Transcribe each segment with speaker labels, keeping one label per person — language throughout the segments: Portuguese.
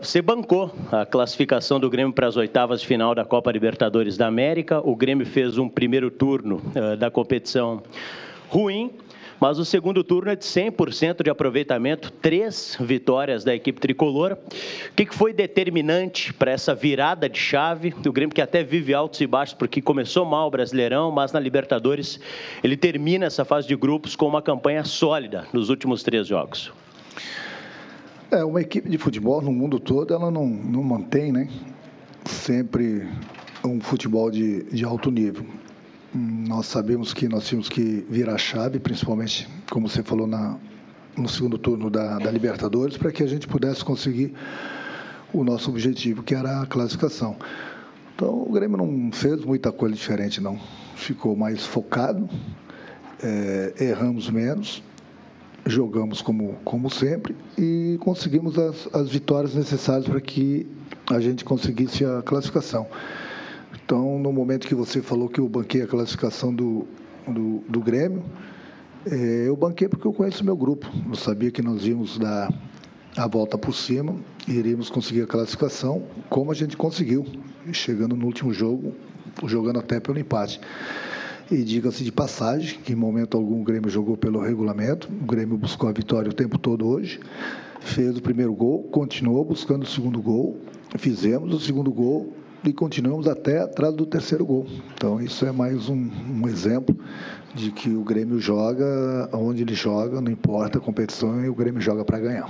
Speaker 1: Você bancou a classificação do Grêmio para as oitavas de final da Copa Libertadores da América. O Grêmio fez um primeiro turno uh, da competição ruim, mas o segundo turno é de 100% de aproveitamento, três vitórias da equipe tricolor. O que foi determinante para essa virada de chave? O Grêmio que até vive altos e baixos, porque começou mal o Brasileirão, mas na Libertadores ele termina essa fase de grupos com uma campanha sólida nos últimos três jogos.
Speaker 2: É, uma equipe de futebol no mundo todo, ela não, não mantém, né? Sempre um futebol de, de alto nível. Nós sabemos que nós tínhamos que virar a chave, principalmente, como você falou, na, no segundo turno da, da Libertadores, para que a gente pudesse conseguir o nosso objetivo, que era a classificação. Então, o Grêmio não fez muita coisa diferente, não. Ficou mais focado, é, erramos menos, jogamos como, como sempre e conseguimos as, as vitórias necessárias para que a gente conseguisse a classificação. Então, no momento que você falou que eu banquei a classificação do, do, do Grêmio, é, eu banquei porque eu conheço o meu grupo. Eu sabia que nós íamos dar a volta por cima, iríamos conseguir a classificação, como a gente conseguiu, chegando no último jogo, jogando até pelo empate. E diga-se de passagem que em momento algum o Grêmio jogou pelo regulamento, o Grêmio buscou a vitória o tempo todo hoje, fez o primeiro gol, continuou buscando o segundo gol, fizemos o segundo gol e continuamos até atrás do terceiro gol. Então isso é mais um, um exemplo de que o Grêmio joga onde ele joga, não importa a competição, e o Grêmio joga para ganhar.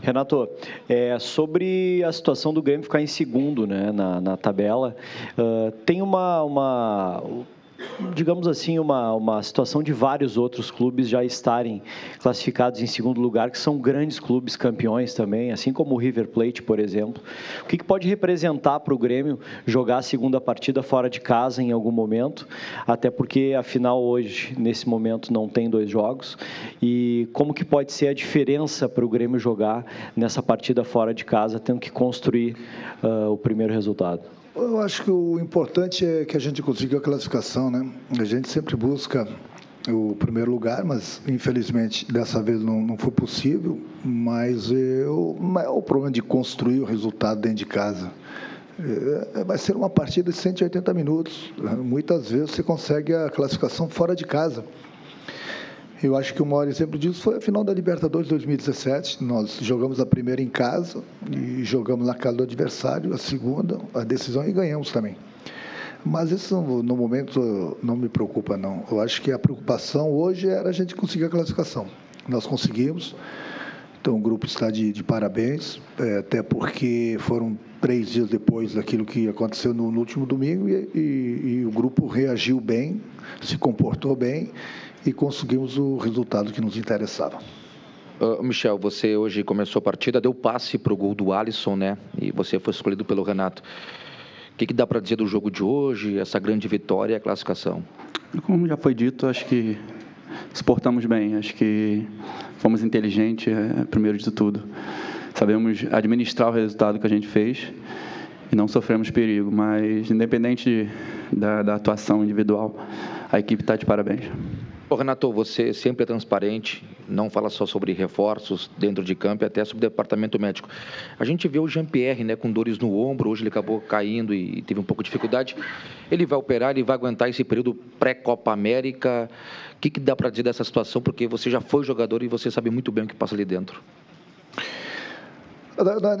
Speaker 3: Renato, é, sobre a situação do Grêmio ficar em segundo né, na, na tabela, uh, tem uma, uma digamos assim, uma, uma situação de vários outros clubes já estarem classificados em segundo lugar, que são grandes clubes campeões também, assim como o River Plate, por exemplo. O que, que pode representar para o Grêmio jogar a segunda partida fora de casa em algum momento? Até porque, afinal, hoje, nesse momento, não tem dois jogos. E como que pode ser a diferença para o Grêmio jogar nessa partida fora de casa, tendo que construir uh, o primeiro resultado?
Speaker 2: Eu acho que o importante é que a gente consiga a classificação, né? A gente sempre busca o primeiro lugar, mas infelizmente dessa vez não, não foi possível. Mas eu, o problema de construir o resultado dentro de casa. É, vai ser uma partida de 180 minutos. Muitas vezes você consegue a classificação fora de casa. Eu acho que o maior exemplo disso foi a final da Libertadores 2017. Nós jogamos a primeira em casa e jogamos na casa do adversário, a segunda, a decisão e ganhamos também. Mas isso no momento não me preocupa não. Eu acho que a preocupação hoje era a gente conseguir a classificação. Nós conseguimos. Então o grupo está de, de parabéns, é, até porque foram três dias depois daquilo que aconteceu no, no último domingo e, e, e o grupo reagiu bem, se comportou bem e conseguimos o resultado que nos interessava.
Speaker 4: Uh, Michel, você hoje começou a partida, deu passe para o gol do Alisson, né? E você foi escolhido pelo Renato. O que, que dá para dizer do jogo de hoje, essa grande vitória e a classificação?
Speaker 5: Como já foi dito, acho que exportamos bem, acho que fomos inteligentes, é, primeiro de tudo. Sabemos administrar o resultado que a gente fez e não sofremos perigo, mas independente da, da atuação individual, a equipe está de parabéns.
Speaker 4: Ô, Renato, você sempre é transparente, não fala só sobre reforços dentro de campo e até sobre o departamento médico. A gente vê o Jean-Pierre né, com dores no ombro, hoje ele acabou caindo e teve um pouco de dificuldade. Ele vai operar, ele vai aguentar esse período pré-Copa América. O que, que dá para dizer dessa situação? Porque você já foi jogador e você sabe muito bem o que passa ali dentro.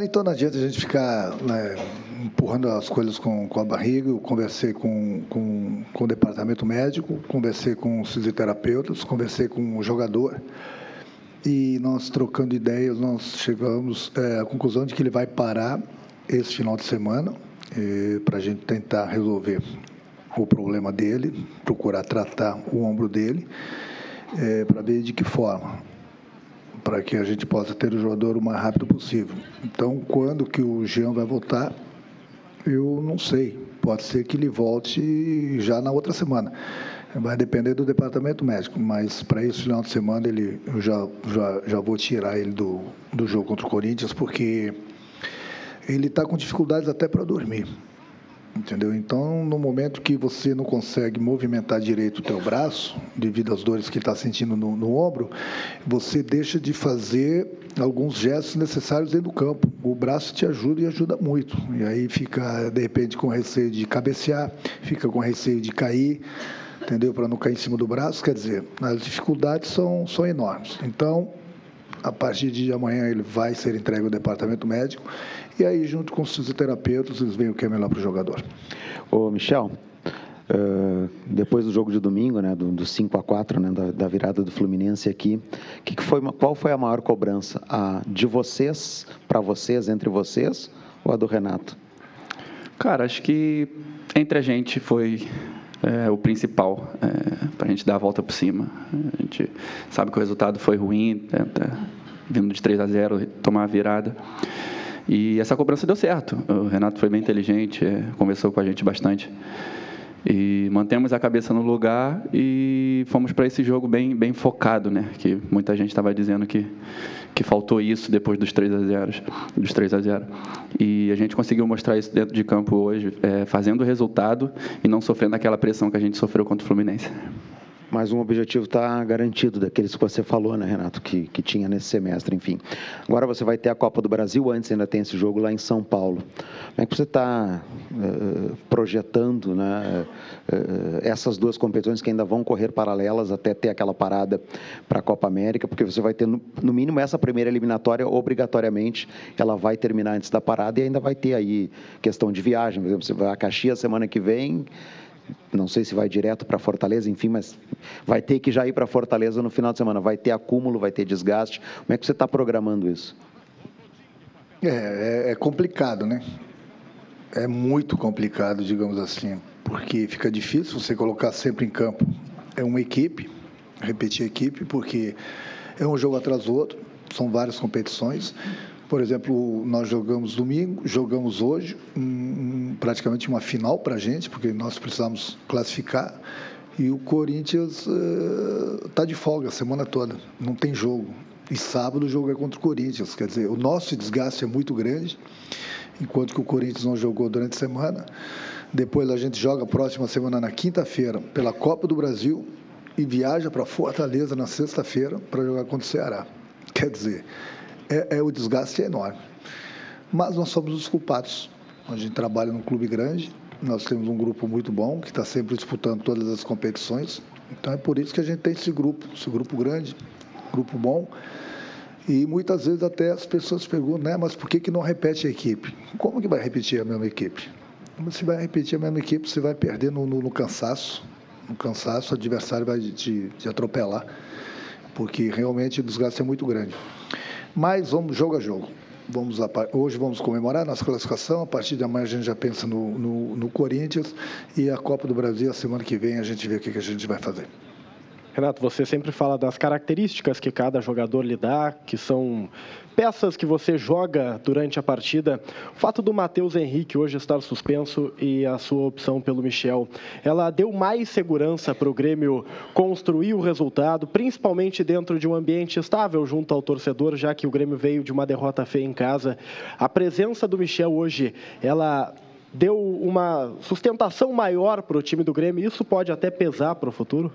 Speaker 2: Então não adianta a gente ficar né, empurrando as coisas com, com a barriga. Eu conversei com, com, com o departamento médico, conversei com os fisioterapeutas, conversei com o jogador e nós trocando ideias, nós chegamos é, à conclusão de que ele vai parar esse final de semana para a gente tentar resolver o problema dele, procurar tratar o ombro dele, é, para ver de que forma para que a gente possa ter o jogador o mais rápido possível. Então, quando que o Jean vai voltar, eu não sei. Pode ser que ele volte já na outra semana. Vai depender do departamento médico, mas para esse final de semana ele, eu já, já, já vou tirar ele do, do jogo contra o Corinthians, porque ele está com dificuldades até para dormir. Entendeu? Então, no momento que você não consegue movimentar direito o teu braço, devido às dores que está sentindo no, no, ombro, você deixa de fazer alguns gestos necessários dentro do campo. O braço te ajuda e ajuda muito. E aí fica, de repente, com receio de cabecear, fica com receio de cair, entendeu? Para não cair em cima do braço. Quer dizer, as dificuldades são, são enormes. Então, a partir de amanhã ele vai ser entregue ao departamento médico e aí, junto com os fisioterapeutas, eles veem o que é melhor para o jogador.
Speaker 6: Ô, Michel, Uh, depois do jogo de domingo, né, do, do 5 a 4 né, da, da, virada do Fluminense aqui, que que foi, qual foi a maior cobrança? A de vocês, para vocês, entre vocês, ou a do Renato?
Speaker 5: Cara, acho que entre a gente foi é, o principal, é, para a gente dar a volta por cima. A gente sabe que o resultado foi ruim, né, tá vindo de 3 a 0, tomar a virada. E essa cobrança deu certo. O Renato foi bem inteligente, é, conversou com a gente bastante. E mantemos a cabeça no lugar e fomos para esse jogo bem, bem focado, né? Que muita gente estava dizendo que, que faltou isso depois dos 3 a 0, dos 3 a 0. E a gente conseguiu mostrar isso dentro de campo hoje, é, fazendo o resultado e não sofrendo aquela pressão que a gente sofreu contra o Fluminense.
Speaker 6: Mas um objetivo está garantido, daqueles que você falou, né, Renato, que, que tinha nesse semestre, enfim. Agora você vai ter a Copa do Brasil, antes ainda tem esse jogo lá em São Paulo. Como é que você está uh, eh, projetando né, uh, essas duas competições que ainda vão correr paralelas até ter aquela parada para a Copa América? Porque você vai ter, no, no mínimo, essa primeira eliminatória, obrigatoriamente, ela vai terminar antes da parada e ainda vai ter aí questão de viagem. Por exemplo, você vai a Caxias semana que vem não sei se vai direto para Fortaleza, enfim, mas vai ter que já ir para Fortaleza no final de semana. Vai ter acúmulo, vai ter desgaste. Como é que você está programando isso?
Speaker 2: É, é, é complicado, né? É muito complicado, digamos assim, porque fica difícil você colocar sempre em campo. É uma equipe, repetir a equipe, porque é um jogo atrás do outro, são várias competições. Por exemplo, nós jogamos domingo, jogamos hoje, um, praticamente uma final para a gente, porque nós precisamos classificar. E o Corinthians está eh, uh, de folga a semana toda, não tem jogo. E sábado o jogo é contra o Corinthians. Quer dizer, o nosso desgaste é muito grande, enquanto que o Corinthians não jogou durante a semana. Depois a gente joga a próxima semana na quinta-feira pela Copa do Brasil e viaja para Fortaleza na sexta-feira para jogar contra o Ceará. Quer dizer, é, é, o desgaste é enorme. Mas nós somos os culpados. A gente trabalha num clube grande, nós temos um grupo muito bom, que está sempre disputando todas as competições. Então é por isso que a gente tem esse grupo, esse grupo grande, grupo bom. E muitas vezes até as pessoas perguntam, né, mas por que, que não repete a equipe? Como que vai repetir a mesma equipe? Se vai repetir a mesma equipe, você vai perder no, no, no cansaço. No cansaço, o adversário vai te, te atropelar, porque realmente o desgaste é muito grande. Mas vamos jogo a jogo. Vamos hoje vamos comemorar nossa classificação. A partir de amanhã a gente já pensa no, no, no Corinthians e a Copa do Brasil. A semana que vem a gente vê o que, que a gente vai fazer.
Speaker 7: Renato, você sempre fala das características que cada jogador lhe dá, que são peças que você joga durante a partida. O fato do Matheus Henrique hoje estar suspenso e a sua opção pelo Michel, ela deu mais segurança para o Grêmio construir o resultado, principalmente dentro de um ambiente estável junto ao torcedor, já que o Grêmio veio de uma derrota feia em casa. A presença do Michel hoje, ela deu uma sustentação maior para o time do Grêmio. Isso pode até pesar para o futuro?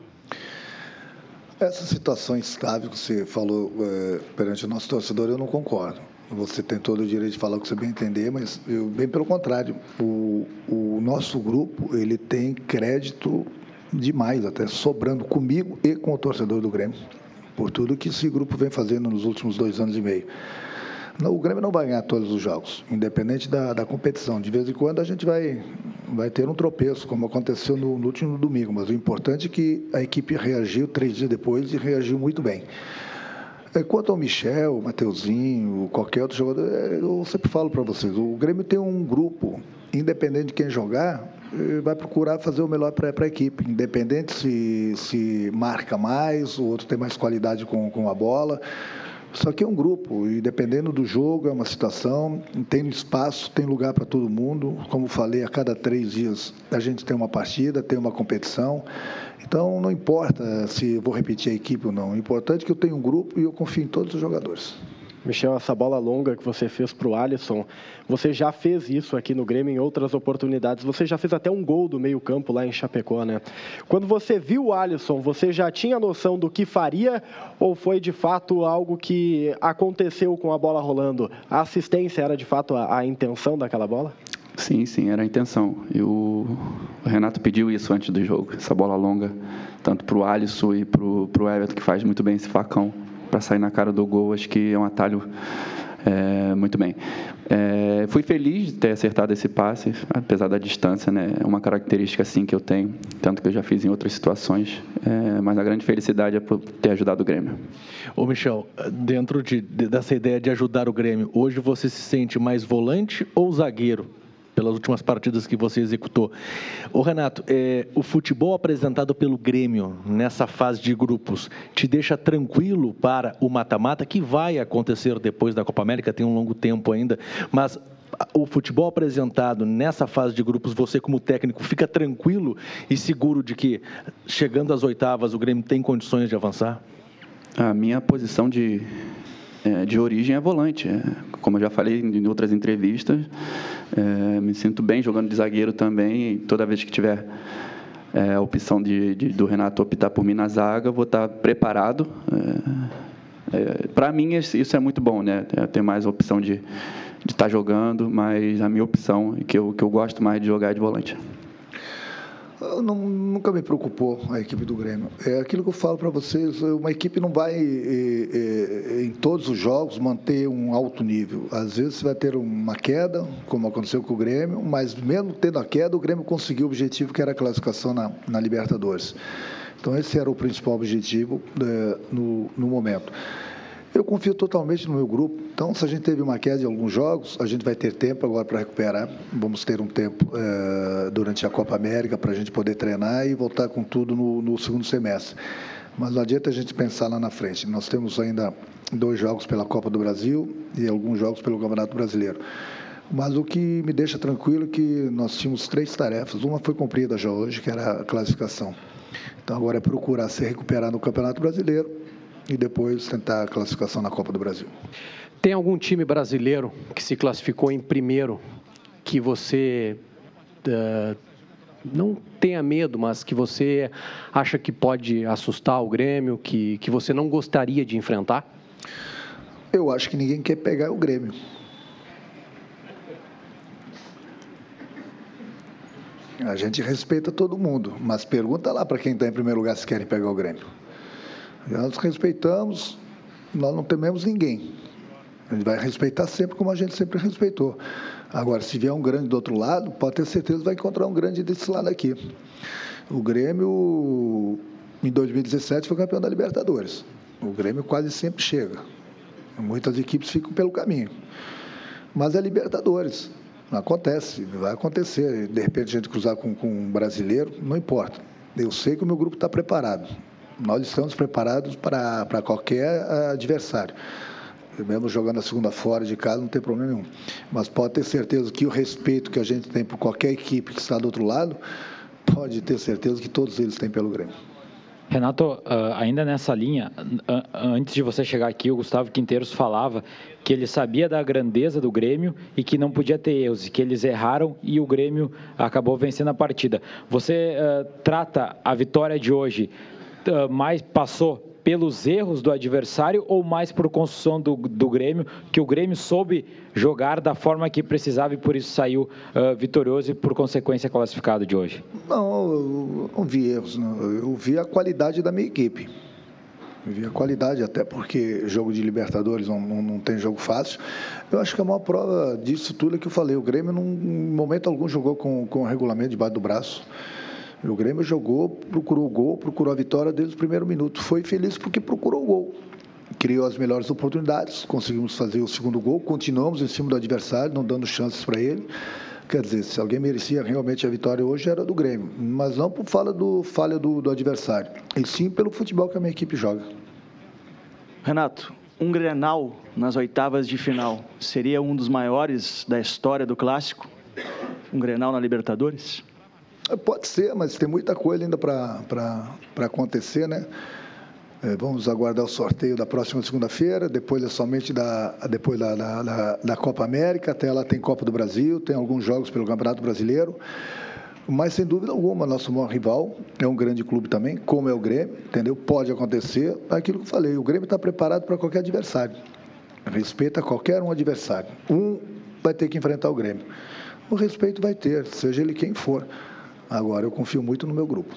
Speaker 2: Essa situação instável que você falou é, perante o nosso torcedor, eu não concordo. Você tem todo o direito de falar o que você bem entender, mas eu, bem pelo contrário. O, o nosso grupo ele tem crédito demais, até sobrando comigo e com o torcedor do Grêmio, por tudo que esse grupo vem fazendo nos últimos dois anos e meio. O Grêmio não vai ganhar todos os jogos, independente da, da competição. De vez em quando a gente vai, vai ter um tropeço, como aconteceu no, no último domingo, mas o importante é que a equipe reagiu três dias depois e reagiu muito bem. É, quanto ao Michel, Mateuzinho, qualquer outro jogador, é, eu sempre falo para vocês, o Grêmio tem um grupo, independente de quem jogar, vai procurar fazer o melhor para a equipe, independente se, se marca mais, o outro tem mais qualidade com, com a bola. Só que é um grupo e dependendo do jogo, é uma situação, tem espaço, tem lugar para todo mundo. Como falei, a cada três dias a gente tem uma partida, tem uma competição. Então não importa se vou repetir a equipe ou não. O importante é que eu tenho um grupo e eu confio em todos os jogadores.
Speaker 7: Michel, essa bola longa que você fez para o Alisson, você já fez isso aqui no Grêmio em outras oportunidades. Você já fez até um gol do meio-campo lá em Chapecó, né? Quando você viu o Alisson, você já tinha noção do que faria ou foi de fato algo que aconteceu com a bola rolando? A assistência era de fato a, a intenção daquela bola?
Speaker 5: Sim, sim, era a intenção. E o, o Renato pediu isso antes do jogo, essa bola longa, tanto para o Alisson e para o Everton, que faz muito bem esse facão para sair na cara do gol, acho que é um atalho é, muito bem. É, fui feliz de ter acertado esse passe, apesar da distância, né? É uma característica assim que eu tenho, tanto que eu já fiz em outras situações, é, mas a grande felicidade é por ter ajudado o Grêmio.
Speaker 8: Ô Michel, dentro de, dessa ideia de ajudar o Grêmio, hoje você se sente mais volante ou zagueiro? Pelas últimas partidas que você executou. O Renato, é, o futebol apresentado pelo Grêmio nessa fase de grupos te deixa tranquilo para o mata-mata que vai acontecer depois da Copa América, tem um longo tempo ainda, mas o futebol apresentado nessa fase de grupos, você como técnico fica tranquilo e seguro de que chegando às oitavas o Grêmio tem condições de avançar?
Speaker 5: A minha posição de, é, de origem é volante. É, como eu já falei em outras entrevistas, é, me sinto bem jogando de zagueiro também. Toda vez que tiver é, a opção de, de, do Renato optar por mim na zaga, vou estar preparado. É, é Para mim, isso é muito bom, né? É, ter mais opção de, de estar jogando, mas a minha opção, que eu, que eu gosto mais de jogar é de volante.
Speaker 2: Não, nunca me preocupou a equipe do Grêmio. É aquilo que eu falo para vocês: uma equipe não vai, em todos os jogos, manter um alto nível. Às vezes vai ter uma queda, como aconteceu com o Grêmio, mas mesmo tendo a queda, o Grêmio conseguiu o objetivo que era a classificação na, na Libertadores. Então, esse era o principal objetivo é, no, no momento. Eu confio totalmente no meu grupo. Então, se a gente teve uma queda em alguns jogos, a gente vai ter tempo agora para recuperar. Vamos ter um tempo é, durante a Copa América para a gente poder treinar e voltar com tudo no, no segundo semestre. Mas não adianta a gente pensar lá na frente. Nós temos ainda dois jogos pela Copa do Brasil e alguns jogos pelo Campeonato Brasileiro. Mas o que me deixa tranquilo é que nós tínhamos três tarefas. Uma foi cumprida já hoje, que era a classificação. Então agora é procurar se recuperar no Campeonato Brasileiro e depois tentar a classificação na Copa do Brasil.
Speaker 7: Tem algum time brasileiro que se classificou em primeiro que você uh, não tenha medo, mas que você acha que pode assustar o Grêmio, que, que você não gostaria de enfrentar?
Speaker 2: Eu acho que ninguém quer pegar o Grêmio. A gente respeita todo mundo, mas pergunta lá para quem está em primeiro lugar se querem pegar o Grêmio. Nós respeitamos, nós não tememos ninguém. A gente vai respeitar sempre como a gente sempre respeitou. Agora, se vier um grande do outro lado, pode ter certeza que vai encontrar um grande desse lado aqui. O Grêmio, em 2017, foi campeão da Libertadores. O Grêmio quase sempre chega. Muitas equipes ficam pelo caminho. Mas é Libertadores. Acontece, vai acontecer. De repente, a gente cruzar com, com um brasileiro, não importa. Eu sei que o meu grupo está preparado nós estamos preparados para, para qualquer eh, adversário. Mesmo jogando a segunda fora de casa, não tem problema nenhum. Mas pode ter certeza que o respeito que a gente tem por qualquer equipe que está do outro lado, pode ter certeza que todos eles têm pelo Grêmio.
Speaker 9: Renato, ah, ainda nessa linha, antes de você chegar aqui, o Gustavo Quinteiros falava que ele sabia da grandeza do Grêmio e que não podia ter erros, e que eles erraram e o Grêmio acabou vencendo a partida. Você uh, trata a vitória de hoje mais passou pelos erros do adversário ou mais por construção do, do Grêmio, que o Grêmio soube jogar da forma que precisava e por isso saiu uh, vitorioso e por consequência classificado de hoje?
Speaker 2: Não, eu não vi erros, não. eu vi a qualidade da minha equipe. Eu vi a qualidade, até porque jogo de Libertadores não, não, não, tem jogo fácil. Eu acho que a maior prova disso tudo é que eu falei. O Grêmio, num momento algum, jogou com, com o regulamento debaixo do braço. O Grêmio jogou, procurou o gol, procurou a vitória desde o primeiro minuto. Foi feliz porque procurou o gol. Criou as melhores oportunidades, conseguimos fazer o segundo gol, continuamos em cima do adversário, não dando chances para ele. Quer dizer, se alguém merecia realmente a vitória hoje era do Grêmio, mas não por falha do, falha do, do adversário, e sim pelo futebol que a minha equipe joga.
Speaker 8: Renato, um Grenal nas oitavas de final seria um dos maiores da história do clássico? Um Grenal na Libertadores?
Speaker 2: Pode ser, mas tem muita coisa ainda para acontecer, né? É, vamos aguardar o sorteio da próxima segunda-feira, depois é somente da, depois da, da, da, Copa América, até lá tem Copa do Brasil, tem alguns jogos pelo Campeonato Brasileiro. Mas, sem dúvida alguma, nosso maior rival é um grande clube também, como é o Grêmio, entendeu? Pode acontecer, aquilo que eu falei, o Grêmio está preparado para qualquer adversário. Respeita qualquer um adversário. Um vai ter que enfrentar o Grêmio. O respeito vai ter, seja ele quem for. Agora, eu confio muito no meu grupo.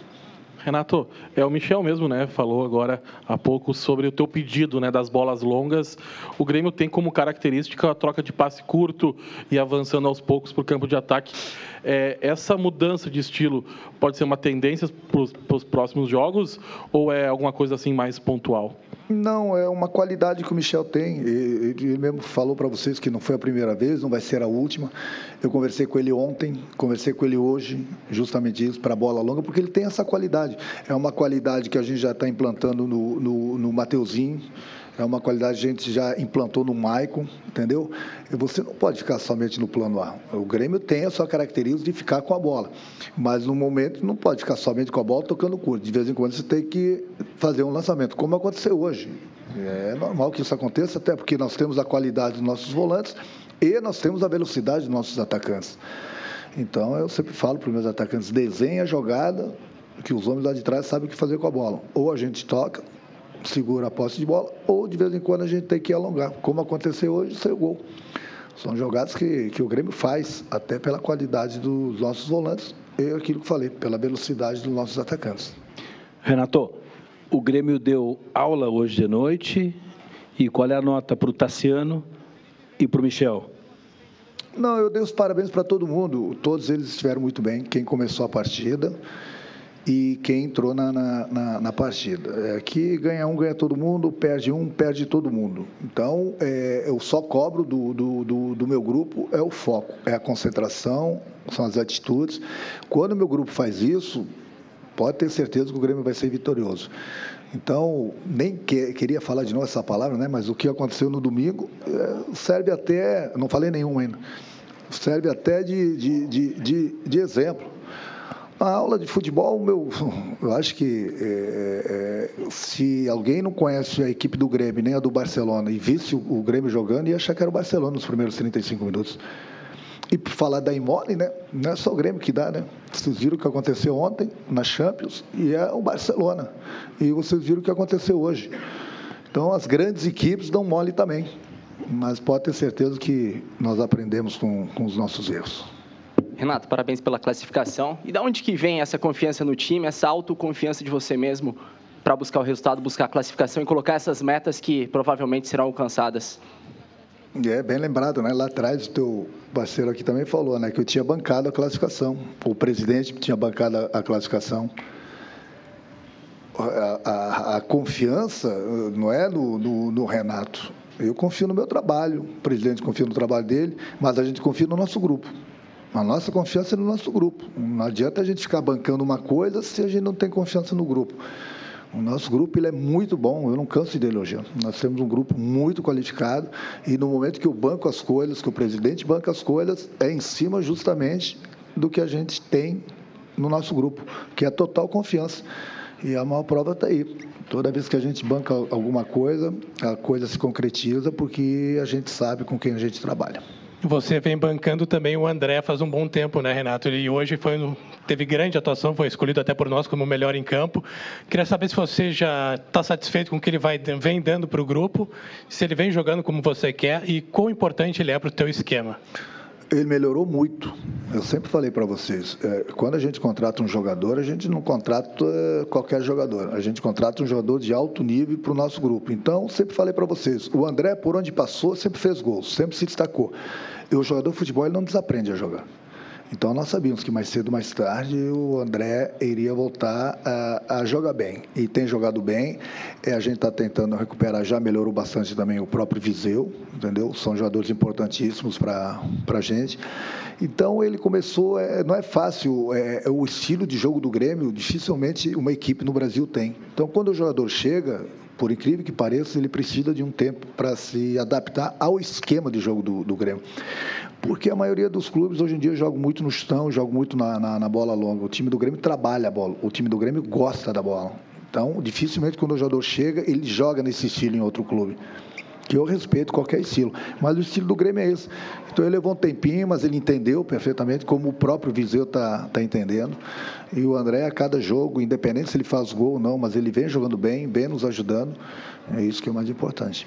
Speaker 10: Renato, é o Michel mesmo, né? Falou agora há pouco sobre o teu pedido, né, das bolas longas. O Grêmio tem como característica a troca de passe curto e avançando aos poucos para o campo de ataque. É, essa mudança de estilo pode ser uma tendência para os próximos jogos ou é alguma coisa assim mais pontual?
Speaker 2: Não, é uma qualidade que o Michel tem. Ele mesmo falou para vocês que não foi a primeira vez, não vai ser a última. Eu conversei com ele ontem, conversei com ele hoje, justamente isso, para a bola longa, porque ele tem essa qualidade. É uma qualidade que a gente já está implantando no, no, no Mateuzinho é uma qualidade que a gente já implantou no Maicon, entendeu? E você não pode ficar somente no plano A. O Grêmio tem a sua característica de ficar com a bola, mas no momento não pode ficar somente com a bola tocando curto. De vez em quando você tem que fazer um lançamento, como aconteceu hoje. É normal que isso aconteça, até porque nós temos a qualidade dos nossos volantes e nós temos a velocidade dos nossos atacantes. Então eu sempre falo para os meus atacantes: desenha a jogada, que os homens lá de trás sabem o que fazer com a bola. Ou a gente toca, segura a posse de bola, ou de vez em quando a gente tem que alongar, como aconteceu hoje, seu gol. São jogadas que, que o Grêmio faz, até pela qualidade dos nossos volantes e aquilo que falei, pela velocidade dos nossos atacantes.
Speaker 11: Renato, o Grêmio deu aula hoje de noite. E qual é a nota para o Tassiano e para o Michel?
Speaker 2: Não, eu dei os parabéns para todo mundo. Todos eles estiveram muito bem. Quem começou a partida e quem entrou na, na, na partida. Aqui é, ganha um, ganha todo mundo, perde um, perde todo mundo. Então, é, eu só cobro do, do, do, do, meu grupo é o foco, é a concentração, são as atitudes. Quando o meu grupo faz isso, pode ter certeza que o Grêmio vai ser vitorioso. Então, nem que, queria falar de novo essa palavra, né? mas o que aconteceu no domingo é, serve até, não falei nenhum ainda, serve até de, de, de, de, de exemplo a aula de futebol, meu, eu acho que é, é, se alguém não conhece a equipe do Grêmio nem a do Barcelona e visse o, o Grêmio jogando, ia achar que era o Barcelona nos primeiros 35 minutos. E por falar da Imole, né? Não é só o Grêmio que dá, né? Vocês viram o que aconteceu ontem na Champions e é o Barcelona. E vocês viram o que aconteceu hoje. Então as grandes equipes dão mole também. Mas pode ter certeza que nós aprendemos com, com os nossos erros.
Speaker 12: Renato, parabéns pela classificação. E da onde que vem essa confiança no time, essa autoconfiança de você mesmo para buscar o resultado, buscar a classificação e colocar essas metas que provavelmente serão alcançadas?
Speaker 2: É bem lembrado, né? Lá atrás o teu parceiro aqui também falou, né? Que eu tinha bancado a classificação. O presidente tinha bancado a classificação. A, a, a confiança não é no, no, no Renato. Eu confio no meu trabalho, o presidente confia no trabalho dele, mas a gente confia no nosso grupo. A nossa confiança é no nosso grupo. Não adianta a gente ficar bancando uma coisa se a gente não tem confiança no grupo. O nosso grupo ele é muito bom, eu não canso de elogiar. Nós temos um grupo muito qualificado e no momento que eu banco as coisas, que o presidente banca as coisas, é em cima justamente do que a gente tem no nosso grupo, que é total confiança. E a maior prova está aí. Toda vez que a gente banca alguma coisa, a coisa se concretiza porque a gente sabe com quem a gente trabalha.
Speaker 10: Você vem bancando também o André faz um bom tempo, né, Renato? E hoje foi, teve grande atuação, foi escolhido até por nós como o melhor em campo. Queria saber se você já está satisfeito com o que ele vai, vem dando para o grupo, se ele vem jogando como você quer e quão importante ele é para o teu esquema.
Speaker 2: Ele melhorou muito. Eu sempre falei para vocês, é, quando a gente contrata um jogador, a gente não contrata é, qualquer jogador. A gente contrata um jogador de alto nível para o nosso grupo. Então, sempre falei para vocês, o André, por onde passou, sempre fez gols, sempre se destacou. E o jogador de futebol ele não desaprende a jogar. Então nós sabíamos que mais cedo mais tarde o André iria voltar a, a jogar bem. E tem jogado bem. É, a gente está tentando recuperar, já melhorou bastante também o próprio Viseu, entendeu? São jogadores importantíssimos para a gente. Então ele começou, é, não é fácil, é, é, o estilo de jogo do Grêmio, dificilmente uma equipe no Brasil tem. Então quando o jogador chega, por incrível que pareça, ele precisa de um tempo para se adaptar ao esquema de jogo do, do Grêmio. Porque a maioria dos clubes hoje em dia joga muito no chão, joga muito na, na, na, bola longa. O time do Grêmio trabalha a bola, o time do Grêmio gosta da bola. Então, dificilmente quando o jogador chega, ele joga nesse estilo em outro clube. Que eu respeito qualquer estilo, mas o estilo do Grêmio é esse. Então ele levou um tempinho, mas ele entendeu perfeitamente, como o próprio Viseu está tá entendendo. E o André, a cada jogo, independente se ele faz gol ou não, mas ele vem jogando bem, vem nos ajudando. É isso que é o mais importante.